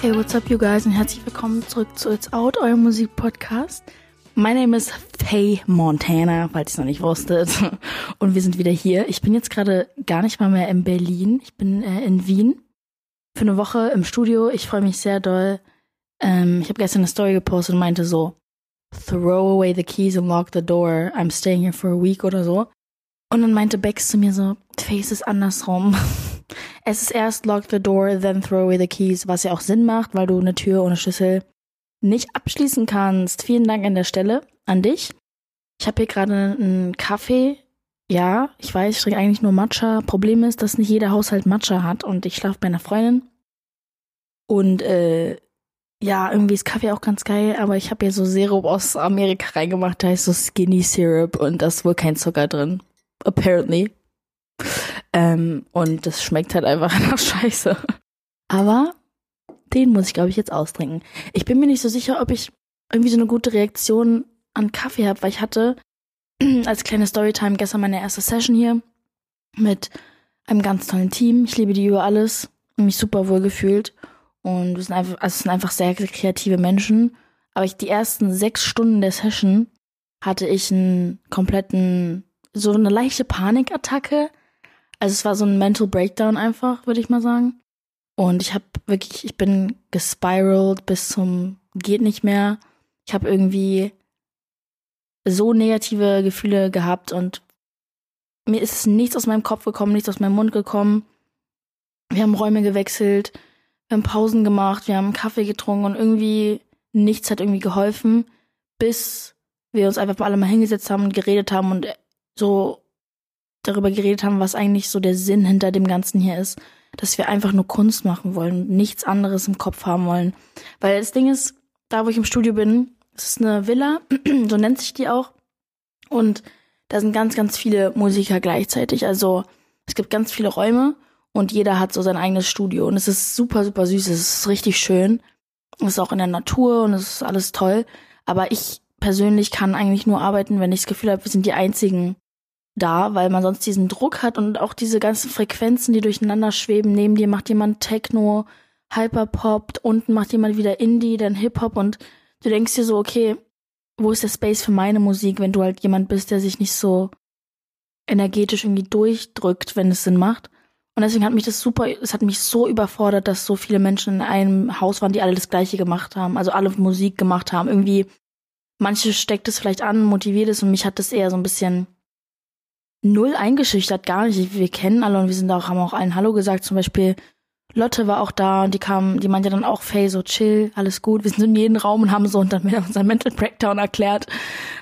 Hey, what's up, you guys, und herzlich willkommen zurück zu It's Out, eurem Musikpodcast. My name is Faye Montana, falls ihr es noch nicht wusstet. Und wir sind wieder hier. Ich bin jetzt gerade gar nicht mal mehr in Berlin. Ich bin äh, in Wien für eine Woche im Studio. Ich freue mich sehr doll. Ähm, ich habe gestern eine Story gepostet und meinte so, throw away the keys and lock the door. I'm staying here for a week oder so. Und dann meinte Bex zu mir so, Faye, es ist andersrum. Es ist erst lock the door, then throw away the keys, was ja auch Sinn macht, weil du eine Tür ohne Schlüssel nicht abschließen kannst. Vielen Dank an der Stelle an dich. Ich habe hier gerade einen Kaffee. Ja, ich weiß, ich trinke eigentlich nur Matcha. Problem ist, dass nicht jeder Haushalt Matcha hat und ich schlafe bei einer Freundin. Und äh, ja, irgendwie ist Kaffee auch ganz geil, aber ich habe hier so Sirup aus Amerika reingemacht, da heißt so Skinny Syrup und da ist wohl kein Zucker drin. Apparently. Ähm, und das schmeckt halt einfach nach Scheiße. Aber den muss ich, glaube ich, jetzt austrinken. Ich bin mir nicht so sicher, ob ich irgendwie so eine gute Reaktion an Kaffee habe, weil ich hatte als kleine Storytime gestern meine erste Session hier mit einem ganz tollen Team. Ich liebe die über alles und mich super wohl gefühlt. Und wir sind einfach, also es sind einfach sehr kreative Menschen. Aber ich die ersten sechs Stunden der Session hatte ich einen kompletten, so eine leichte Panikattacke. Also es war so ein Mental Breakdown einfach, würde ich mal sagen. Und ich habe wirklich, ich bin gespiralt bis zum geht nicht mehr. Ich habe irgendwie so negative Gefühle gehabt und mir ist nichts aus meinem Kopf gekommen, nichts aus meinem Mund gekommen. Wir haben Räume gewechselt, wir haben Pausen gemacht, wir haben Kaffee getrunken und irgendwie nichts hat irgendwie geholfen, bis wir uns einfach alle mal hingesetzt haben und geredet haben und so darüber geredet haben, was eigentlich so der Sinn hinter dem Ganzen hier ist dass wir einfach nur Kunst machen wollen und nichts anderes im Kopf haben wollen. Weil das Ding ist, da wo ich im Studio bin, es ist eine Villa, so nennt sich die auch. Und da sind ganz, ganz viele Musiker gleichzeitig. Also es gibt ganz viele Räume und jeder hat so sein eigenes Studio. Und es ist super, super süß. Es ist richtig schön. Es ist auch in der Natur und es ist alles toll. Aber ich persönlich kann eigentlich nur arbeiten, wenn ich das Gefühl habe, wir sind die einzigen da, weil man sonst diesen Druck hat und auch diese ganzen Frequenzen, die durcheinander schweben. Neben dir macht jemand Techno, Hyperpop, unten macht jemand wieder Indie, dann Hip-Hop und du denkst dir so, okay, wo ist der Space für meine Musik, wenn du halt jemand bist, der sich nicht so energetisch irgendwie durchdrückt, wenn es Sinn macht. Und deswegen hat mich das super, es hat mich so überfordert, dass so viele Menschen in einem Haus waren, die alle das Gleiche gemacht haben, also alle Musik gemacht haben. Irgendwie, manche steckt es vielleicht an, motiviert es und mich hat das eher so ein bisschen null eingeschüchtert, gar nicht. Wir kennen alle und wir sind auch, haben auch allen Hallo gesagt. Zum Beispiel Lotte war auch da und die kam, die meinte dann auch, Faye, so chill, alles gut. Wir sind in jedem Raum und haben so und dann mir unseren Mental Breakdown erklärt,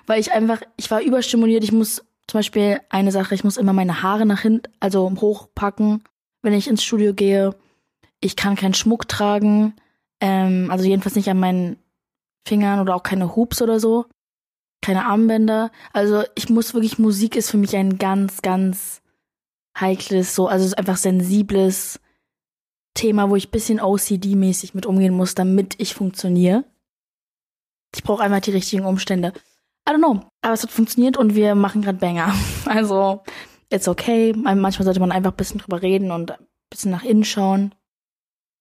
weil ich einfach, ich war überstimuliert. Ich muss zum Beispiel eine Sache, ich muss immer meine Haare nach hinten, also hochpacken, wenn ich ins Studio gehe. Ich kann keinen Schmuck tragen, ähm, also jedenfalls nicht an meinen Fingern oder auch keine Hoops oder so keine Armbänder. Also ich muss wirklich, Musik ist für mich ein ganz, ganz heikles, so, also einfach sensibles Thema, wo ich bisschen OCD-mäßig mit umgehen muss, damit ich funktioniere. Ich brauche einfach die richtigen Umstände. I don't know. Aber es hat funktioniert und wir machen gerade Banger. Also, it's okay. Manchmal sollte man einfach ein bisschen drüber reden und ein bisschen nach innen schauen.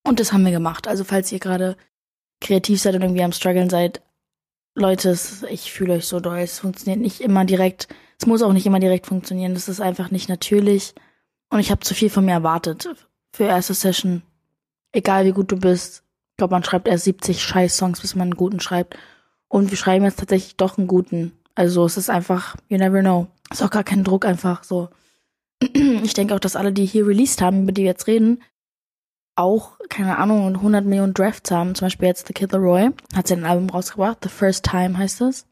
Und das haben wir gemacht. Also, falls ihr gerade kreativ seid und irgendwie am struggeln seid, Leute, ich fühle euch so doll. Es funktioniert nicht immer direkt. Es muss auch nicht immer direkt funktionieren. Das ist einfach nicht natürlich. Und ich habe zu viel von mir erwartet für erste Session. Egal wie gut du bist. Ich glaube, man schreibt erst 70 Scheiß-Songs, bis man einen guten schreibt. Und wir schreiben jetzt tatsächlich doch einen guten. Also es ist einfach, you never know. Ist auch gar kein Druck einfach so. Ich denke auch, dass alle, die hier released haben, über die wir jetzt reden, auch, keine Ahnung, 100 Millionen Drafts haben. Zum Beispiel jetzt The Kid Leroy hat sein Album rausgebracht. The First Time heißt es.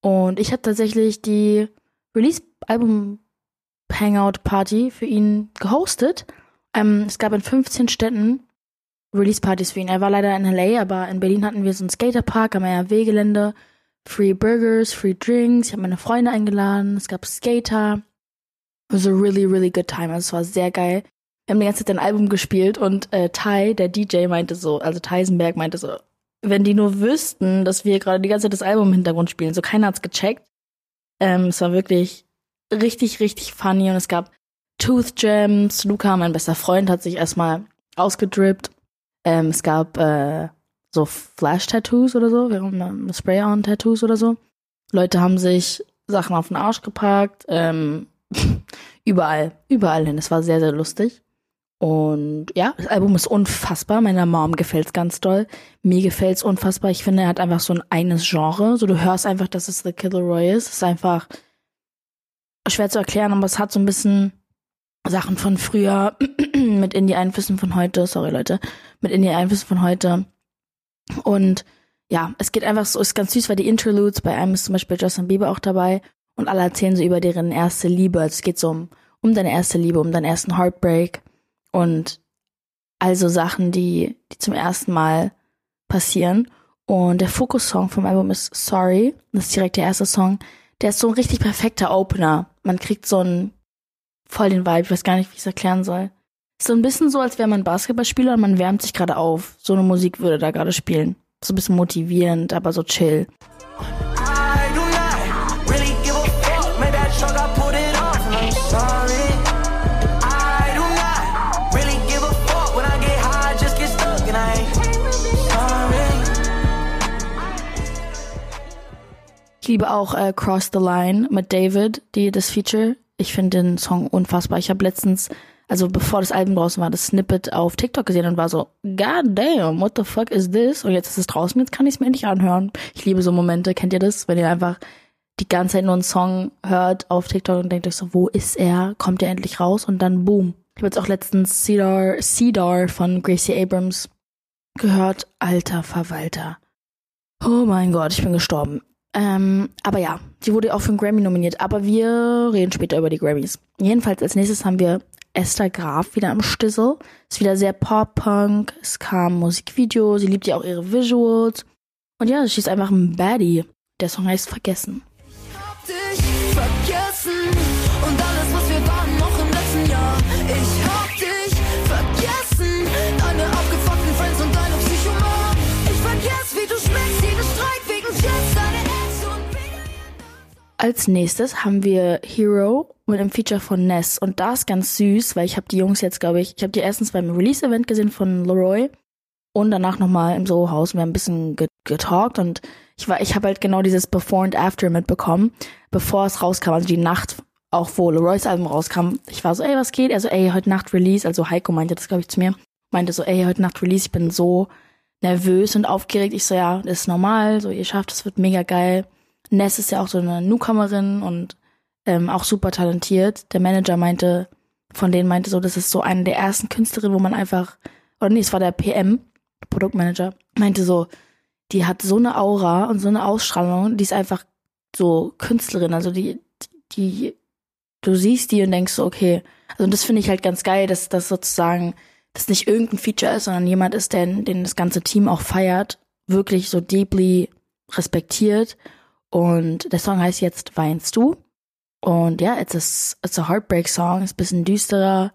Und ich habe tatsächlich die Release-Album-Hangout-Party für ihn gehostet. Ähm, es gab in 15 Städten Release-Partys für ihn. Er war leider in LA, aber in Berlin hatten wir so einen Skaterpark am RW-Gelände. Free Burgers, Free Drinks. Ich habe meine Freunde eingeladen. Es gab Skater. It was a really, really good time. Also es war sehr geil wir haben die ganze Zeit ein Album gespielt und äh, Ty, der DJ, meinte so, also Tysenberg meinte so, wenn die nur wüssten, dass wir gerade die ganze Zeit das Album im Hintergrund spielen. So keiner hat's gecheckt. Ähm, es war wirklich richtig, richtig funny und es gab Tooth Gems. Luca, mein bester Freund, hat sich erstmal ausgedrippt. Ähm, es gab äh, so Flash-Tattoos oder so, Spray-on-Tattoos oder so. Leute haben sich Sachen auf den Arsch gepackt, ähm, überall, überall hin. Es war sehr, sehr lustig. Und ja, das Album ist unfassbar. Meiner Mom gefällt's ganz doll. Mir gefällt's unfassbar. Ich finde, er hat einfach so ein eines Genre. So, du hörst einfach, dass es The Killer Roy ist. Es ist einfach schwer zu erklären, aber es hat so ein bisschen Sachen von früher mit Indie-Einflüssen von heute. Sorry, Leute. Mit Indie-Einflüssen von heute. Und ja, es geht einfach so, ist ganz süß, weil die Interludes, bei einem ist zum Beispiel Justin Bieber auch dabei und alle erzählen so über deren erste Liebe. Also es geht so um, um deine erste Liebe, um deinen ersten Heartbreak und also Sachen, die, die zum ersten Mal passieren. Und der Fokus-Song vom Album ist Sorry. Das ist direkt der erste Song. Der ist so ein richtig perfekter Opener. Man kriegt so einen voll den Vibe. Ich weiß gar nicht, wie ich es erklären soll. Ist so ein bisschen so, als wäre man Basketballspieler und man wärmt sich gerade auf. So eine Musik würde da gerade spielen. So ein bisschen motivierend, aber so chill. Liebe auch äh, Cross the Line mit David, die das Feature. Ich finde den Song unfassbar. Ich habe letztens, also bevor das Album draußen war, das Snippet auf TikTok gesehen und war so, God damn, what the fuck is this? Und jetzt ist es draußen, jetzt kann ich es mir endlich anhören. Ich liebe so Momente, kennt ihr das? Wenn ihr einfach die ganze Zeit nur einen Song hört auf TikTok und denkt euch so, wo ist er? Kommt er endlich raus? Und dann boom. Ich habe jetzt auch letztens Cedar, Cedar von Gracie Abrams gehört. Alter Verwalter. Oh mein Gott, ich bin gestorben. Ähm, aber ja, sie wurde auch für einen Grammy nominiert. Aber wir reden später über die Grammys. Jedenfalls als nächstes haben wir Esther Graf wieder am Stissel. Ist wieder sehr Pop-Punk. Es kam Musikvideo. Sie liebt ja auch ihre Visuals. Und ja, sie ist einfach ein Baddie. Der Song heißt Vergessen. Als nächstes haben wir Hero mit einem Feature von Ness und das ist ganz süß, weil ich habe die Jungs jetzt, glaube ich, ich habe die erstens beim Release-Event gesehen von Leroy und danach nochmal im Soho-Haus. Wir haben ein bisschen getalkt und ich ich habe halt genau dieses Before and After mitbekommen, bevor es rauskam, also die Nacht, auch wo Leroys Album rauskam. Ich war so, ey, was geht? Also, ey, heute Nacht Release. Also Heiko meinte das, glaube ich, zu mir. Meinte so, ey, heute Nacht Release. Ich bin so nervös und aufgeregt. Ich so, ja, das ist normal. So, ihr schafft, es wird mega geil. Ness ist ja auch so eine Newcomerin und ähm, auch super talentiert. Der Manager meinte, von denen meinte so, das ist so eine der ersten Künstlerinnen, wo man einfach, oder nee, es war der PM, Produktmanager, meinte so, die hat so eine Aura und so eine Ausstrahlung, die ist einfach so Künstlerin, also die, die, du siehst die und denkst so, okay, also das finde ich halt ganz geil, dass das sozusagen, das nicht irgendein Feature ist, sondern jemand ist, der, den das ganze Team auch feiert, wirklich so deeply respektiert und der Song heißt jetzt Weinst du? Und ja, it's a, it's a Heartbreak Song, ist ein bisschen düsterer.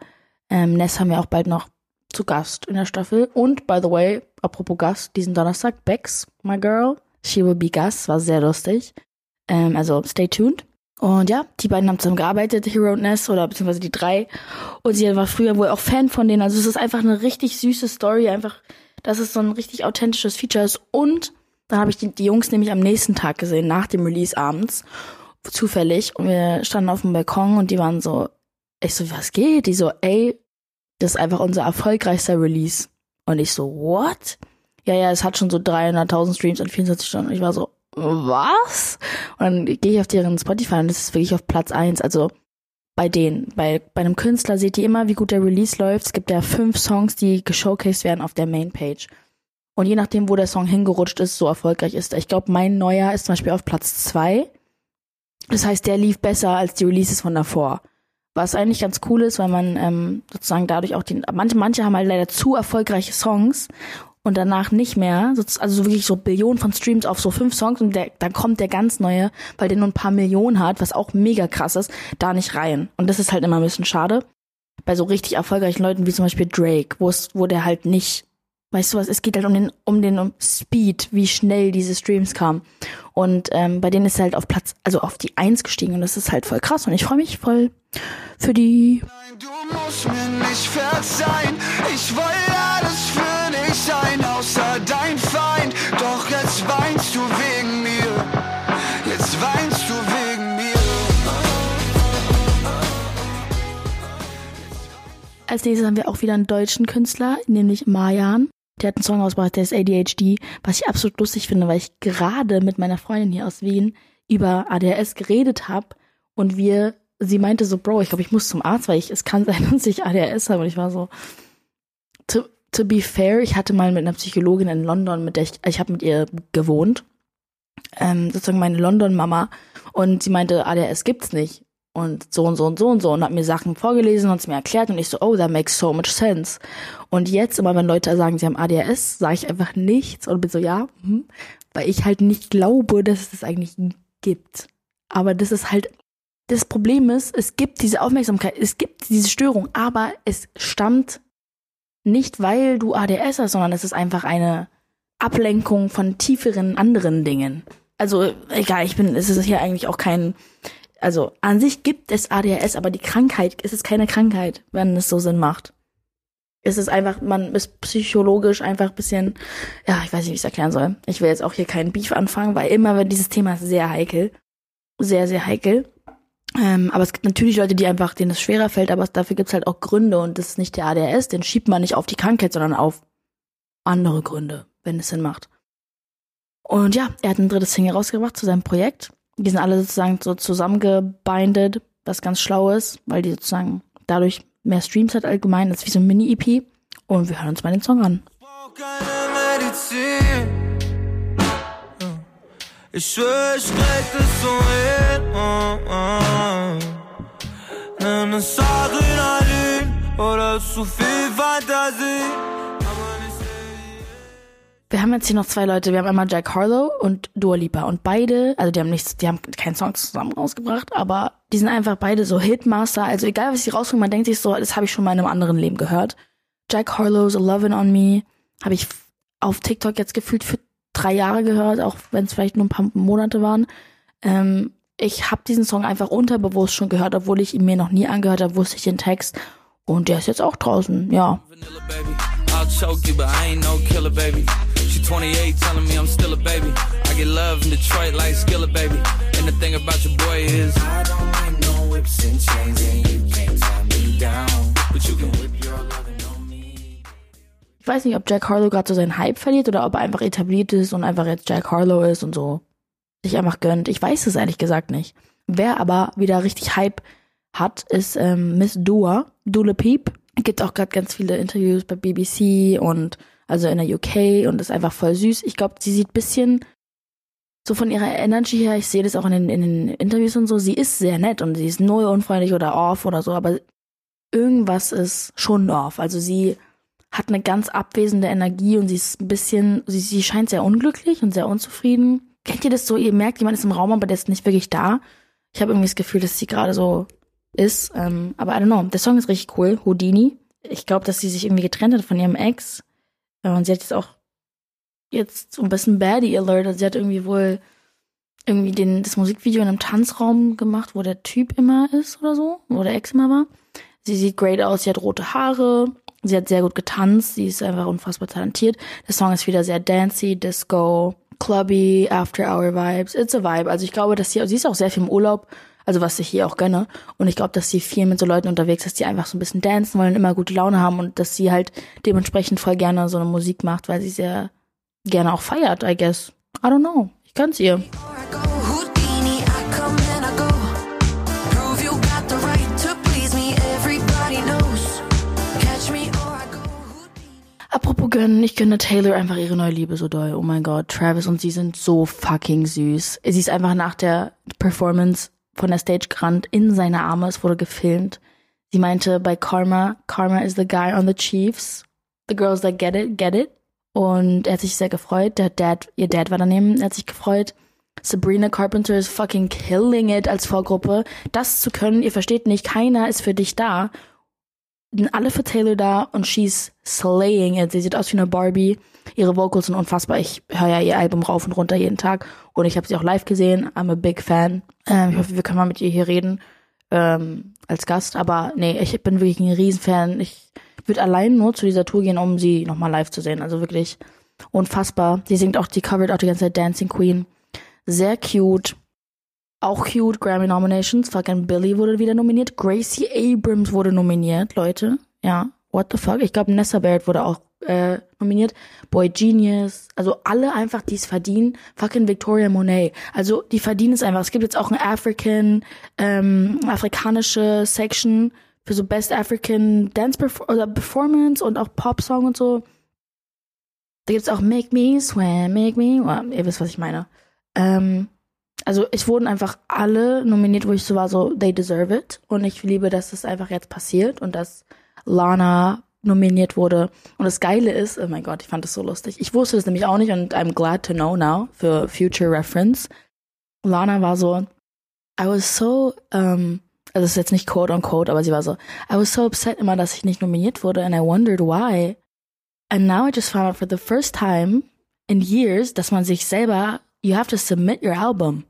Ähm, Ness haben wir auch bald noch zu Gast in der Staffel. Und by the way, apropos Gast, diesen Donnerstag, Bex, my girl, she will be Gast, war sehr lustig. Ähm, also stay tuned. Und ja, die beiden haben zusammen gearbeitet, Hero und Ness, oder beziehungsweise die drei. Und sie war früher wohl auch Fan von denen. Also es ist einfach eine richtig süße Story, einfach, dass es so ein richtig authentisches Feature ist. Und dann habe ich die, die Jungs nämlich am nächsten Tag gesehen, nach dem Release abends, zufällig. Und wir standen auf dem Balkon und die waren so, ich so, was geht? Die so, ey, das ist einfach unser erfolgreichster Release. Und ich so, what? Ja, ja, es hat schon so 300.000 Streams in 24 Stunden. Und ich war so, was? Und dann gehe ich auf deren Spotify und das ist wirklich auf Platz eins. Also bei denen, bei, bei einem Künstler seht ihr immer, wie gut der Release läuft. Es gibt ja fünf Songs, die geshowcased werden auf der Mainpage. Und je nachdem, wo der Song hingerutscht ist, so erfolgreich ist er. Ich glaube, mein neuer ist zum Beispiel auf Platz zwei. Das heißt, der lief besser als die Releases von davor. Was eigentlich ganz cool ist, weil man ähm, sozusagen dadurch auch den. Manche, manche haben halt leider zu erfolgreiche Songs und danach nicht mehr. Also so wirklich so Billionen von Streams auf so fünf Songs und der, dann kommt der ganz neue, weil der nur ein paar Millionen hat, was auch mega krass ist, da nicht rein. Und das ist halt immer ein bisschen schade. Bei so richtig erfolgreichen Leuten wie zum Beispiel Drake, wo es, wo der halt nicht weißt du was, es geht halt um den, um den um Speed, wie schnell diese Streams kamen. Und ähm, bei denen ist er halt auf Platz, also auf die Eins gestiegen und das ist halt voll krass und ich freue mich voll für die. Nein, du musst mir nicht verzeihen, ich wollte alles für dich sein, außer dein Feind, doch jetzt weinst du wegen mir, jetzt weinst du wegen mir. Als nächstes haben wir auch wieder einen deutschen Künstler, nämlich Marjan. Der hat einen Song ausgebracht, der ist ADHD, was ich absolut lustig finde, weil ich gerade mit meiner Freundin hier aus Wien über ADHS geredet habe und wir, sie meinte so, Bro, ich glaube, ich muss zum Arzt, weil ich, es kann sein, dass ich ADHS habe. Und ich war so, to, to be fair, ich hatte mal mit einer Psychologin in London, mit der ich, ich habe mit ihr gewohnt, ähm, sozusagen meine London-Mama, und sie meinte, ADHS gibt's nicht und so und so und so und so und hat mir Sachen vorgelesen und es mir erklärt und ich so, oh, that makes so much sense. Und jetzt immer, wenn Leute sagen, sie haben ADHS, sage ich einfach nichts und bin so, ja, hm, weil ich halt nicht glaube, dass es das eigentlich gibt. Aber das ist halt, das Problem ist, es gibt diese Aufmerksamkeit, es gibt diese Störung, aber es stammt nicht, weil du ADS hast, sondern es ist einfach eine Ablenkung von tieferen anderen Dingen. Also, egal, ich bin, es ist hier eigentlich auch kein, also an sich gibt es ADHS, aber die Krankheit, es ist keine Krankheit, wenn es so Sinn macht. Es ist einfach, man ist psychologisch einfach ein bisschen, ja, ich weiß nicht, wie ich es erklären soll. Ich will jetzt auch hier keinen Beef anfangen, weil immer wenn dieses Thema sehr heikel. Sehr, sehr heikel. Ähm, aber es gibt natürlich Leute, die einfach, denen es schwerer fällt, aber dafür gibt es halt auch Gründe und das ist nicht der ADHS, den schiebt man nicht auf die Krankheit, sondern auf andere Gründe, wenn es Sinn macht. Und ja, er hat ein drittes Single rausgebracht zu seinem Projekt die sind alle sozusagen so zusammengebindet, was ganz schlau ist, weil die sozusagen dadurch mehr Streams hat allgemein. Das ist wie so ein Mini-EP. Und wir hören uns mal den Song an. Ich schwör, ich krieg das so hin. Oh, oh. Nimm es Adrenalin oder zu viel Fantasie. Wir haben jetzt hier noch zwei Leute. Wir haben einmal Jack Harlow und Dua Lipa. Und beide, also die haben nichts, die haben keinen Song zusammen rausgebracht, aber die sind einfach beide so Hitmaster. Also egal, was sie rausbringen, man denkt sich so, das habe ich schon mal in einem anderen Leben gehört. Jack Harlow's Lovin' on Me habe ich auf TikTok jetzt gefühlt für drei Jahre gehört, auch wenn es vielleicht nur ein paar Monate waren. Ähm, ich habe diesen Song einfach unterbewusst schon gehört, obwohl ich ihn mir noch nie angehört habe, wusste ich den Text. Und der ist jetzt auch draußen, ja. I'll choke you, but I ain't no killer, baby. She 28, telling me I'm still a baby. I get love in Detroit like Skilla, baby. And the thing about your boy is I don't like no whips and chains, and you can't tie me down. But you can whip your me. Ich weiß nicht, ob Jack Harlow gerade so seinen Hype verliert oder ob er einfach etabliert ist und einfach jetzt Jack Harlow ist und so sich einfach gönnt. Ich weiß es ehrlich gesagt nicht. Wer aber wieder richtig Hype hat, ist ähm, Miss Dua, Dula Peep. Gibt auch gerade ganz viele Interviews bei BBC und also in der UK und ist einfach voll süß. Ich glaube, sie sieht bisschen so von ihrer Energy her, ich sehe das auch in den, in den Interviews und so, sie ist sehr nett und sie ist null unfreundlich oder off oder so, aber irgendwas ist schon off. Also sie hat eine ganz abwesende Energie und sie ist ein bisschen, sie, sie scheint sehr unglücklich und sehr unzufrieden. Kennt ihr das so? Ihr merkt, jemand ist im Raum, aber der ist nicht wirklich da. Ich habe irgendwie das Gefühl, dass sie gerade so ist. Ähm, aber I don't know. Der Song ist richtig cool. Houdini. Ich glaube, dass sie sich irgendwie getrennt hat von ihrem Ex. Und sie hat jetzt auch jetzt so ein bisschen Baddie Alert. Also sie hat irgendwie wohl irgendwie den, das Musikvideo in einem Tanzraum gemacht, wo der Typ immer ist oder so, wo der Ex immer war. Sie sieht great aus, sie hat rote Haare, sie hat sehr gut getanzt, sie ist einfach unfassbar talentiert. Der Song ist wieder sehr dancey, disco, clubby, after hour vibes. It's a vibe. Also ich glaube, dass sie, sie ist auch sehr viel im Urlaub also was ich hier auch gönne. Und ich glaube, dass sie viel mit so Leuten unterwegs ist, die einfach so ein bisschen dancen wollen, immer gute Laune haben und dass sie halt dementsprechend voll gerne so eine Musik macht, weil sie sehr gerne auch feiert, I guess. I don't know. Ich kann's ihr. Apropos gönnen, ich gönne Taylor einfach ihre neue Liebe so doll. Oh mein Gott, Travis und sie sind so fucking süß. Sie ist einfach nach der Performance von der Stage gerannt in seine Arme. Es wurde gefilmt. Sie meinte bei Karma, Karma is the guy on the Chiefs. The girls that get it, get it. Und er hat sich sehr gefreut. Der Dad, ihr Dad war daneben, er hat sich gefreut. Sabrina Carpenter is fucking killing it als Vorgruppe. Das zu können, ihr versteht nicht, keiner ist für dich da. Sind alle für Taylor da und she's slaying it. Sie sieht aus wie eine Barbie. Ihre Vocals sind unfassbar. Ich höre ja ihr Album rauf und runter jeden Tag. Und ich habe sie auch live gesehen. I'm a big fan. Ähm, ich hoffe, wir können mal mit ihr hier reden. Ähm, als Gast. Aber nee, ich bin wirklich ein Riesenfan. Ich würde allein nur zu dieser Tour gehen, um sie nochmal live zu sehen. Also wirklich unfassbar. Sie singt auch, die covert auch die ganze Zeit Dancing Queen. Sehr cute. Auch cute Grammy Nominations. Fucking Billy wurde wieder nominiert. Gracie Abrams wurde nominiert, Leute. Ja, what the fuck? Ich glaube, Nessa Barrett wurde auch äh, nominiert. Boy Genius. Also alle einfach, die es verdienen. Fucking Victoria Monet. Also die verdienen es einfach. Es gibt jetzt auch ein African, ähm, afrikanische Section für so Best African Dance Perf oder Performance und auch Pop-Song und so. Da gibt's auch Make Me Swim, Make Me, well, ihr wisst, was ich meine. Ähm, also es wurden einfach alle nominiert, wo ich so war, so they deserve it. Und ich liebe, dass das einfach jetzt passiert und dass Lana nominiert wurde. Und das Geile ist, oh mein Gott, ich fand das so lustig. Ich wusste das nämlich auch nicht und I'm glad to know now für future reference. Lana war so, I was so, um, also es ist jetzt nicht quote on quote, aber sie war so, I was so upset immer, dass ich nicht nominiert wurde and I wondered why. And now I just found out for the first time in years, dass man sich selber, you have to submit your album.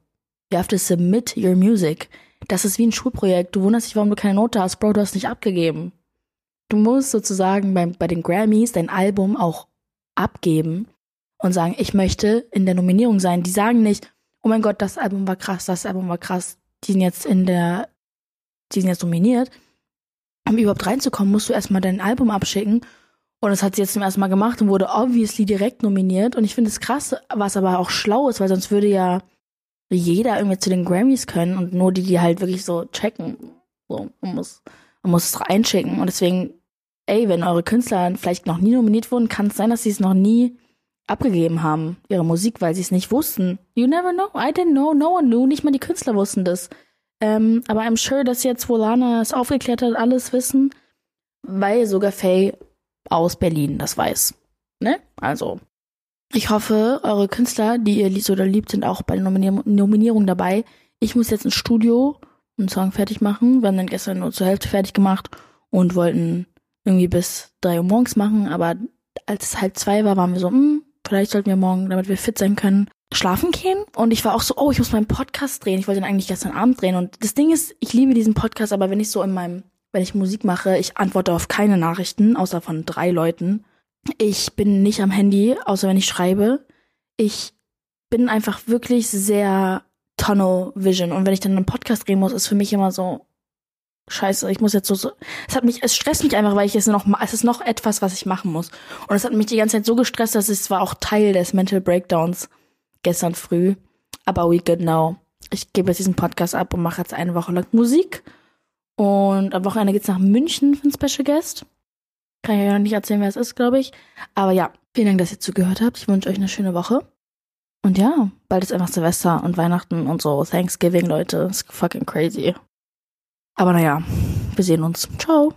You have to submit your music. Das ist wie ein Schulprojekt. Du wunderst dich, warum du keine Note hast. Bro, du hast nicht abgegeben. Du musst sozusagen bei, bei den Grammys dein Album auch abgeben und sagen, ich möchte in der Nominierung sein. Die sagen nicht, oh mein Gott, das Album war krass, das Album war krass. Die sind jetzt in der, die sind jetzt nominiert. Um überhaupt reinzukommen, musst du erstmal dein Album abschicken. Und das hat sie jetzt zum ersten Mal gemacht und wurde obviously direkt nominiert. Und ich finde es krass, was aber auch schlau ist, weil sonst würde ja jeder irgendwie zu den Grammys können und nur die, die halt wirklich so checken. So, man muss, man muss es einschicken. Und deswegen, ey, wenn eure Künstler vielleicht noch nie nominiert wurden, kann es sein, dass sie es noch nie abgegeben haben, ihre Musik, weil sie es nicht wussten. You never know. I didn't know. No one knew. Nicht mal die Künstler wussten das. Ähm, aber I'm sure, dass jetzt, wo Lana es aufgeklärt hat, alles wissen, weil sogar Faye aus Berlin das weiß. Ne? Also, ich hoffe, eure Künstler, die ihr so oder liebt, sind auch bei der Nominier Nominierung dabei. Ich muss jetzt ins Studio einen Song fertig machen. Wir haben dann gestern nur zur Hälfte fertig gemacht und wollten irgendwie bis drei Uhr morgens machen. Aber als es halb zwei war, waren wir so, hm, vielleicht sollten wir morgen, damit wir fit sein können, schlafen gehen. Und ich war auch so, oh, ich muss meinen Podcast drehen. Ich wollte den eigentlich gestern Abend drehen. Und das Ding ist, ich liebe diesen Podcast, aber wenn ich so in meinem, wenn ich Musik mache, ich antworte auf keine Nachrichten, außer von drei Leuten. Ich bin nicht am Handy, außer wenn ich schreibe. Ich bin einfach wirklich sehr Tunnel Vision. Und wenn ich dann einen Podcast drehen muss, ist für mich immer so, scheiße, ich muss jetzt so, so es hat mich, es stresst mich einfach, weil ich es noch, es ist noch etwas, was ich machen muss. Und es hat mich die ganze Zeit so gestresst, dass es war auch Teil des Mental Breakdowns gestern früh. Aber we good now. Ich gebe jetzt diesen Podcast ab und mache jetzt eine Woche lang Musik. Und am Wochenende geht's nach München für einen Special Guest. Kann ich ja noch nicht erzählen, wer es ist, glaube ich. Aber ja, vielen Dank, dass ihr zugehört habt. Ich wünsche euch eine schöne Woche. Und ja, bald ist einfach Silvester und Weihnachten und so. Thanksgiving, Leute. Ist fucking crazy. Aber naja, wir sehen uns. Ciao.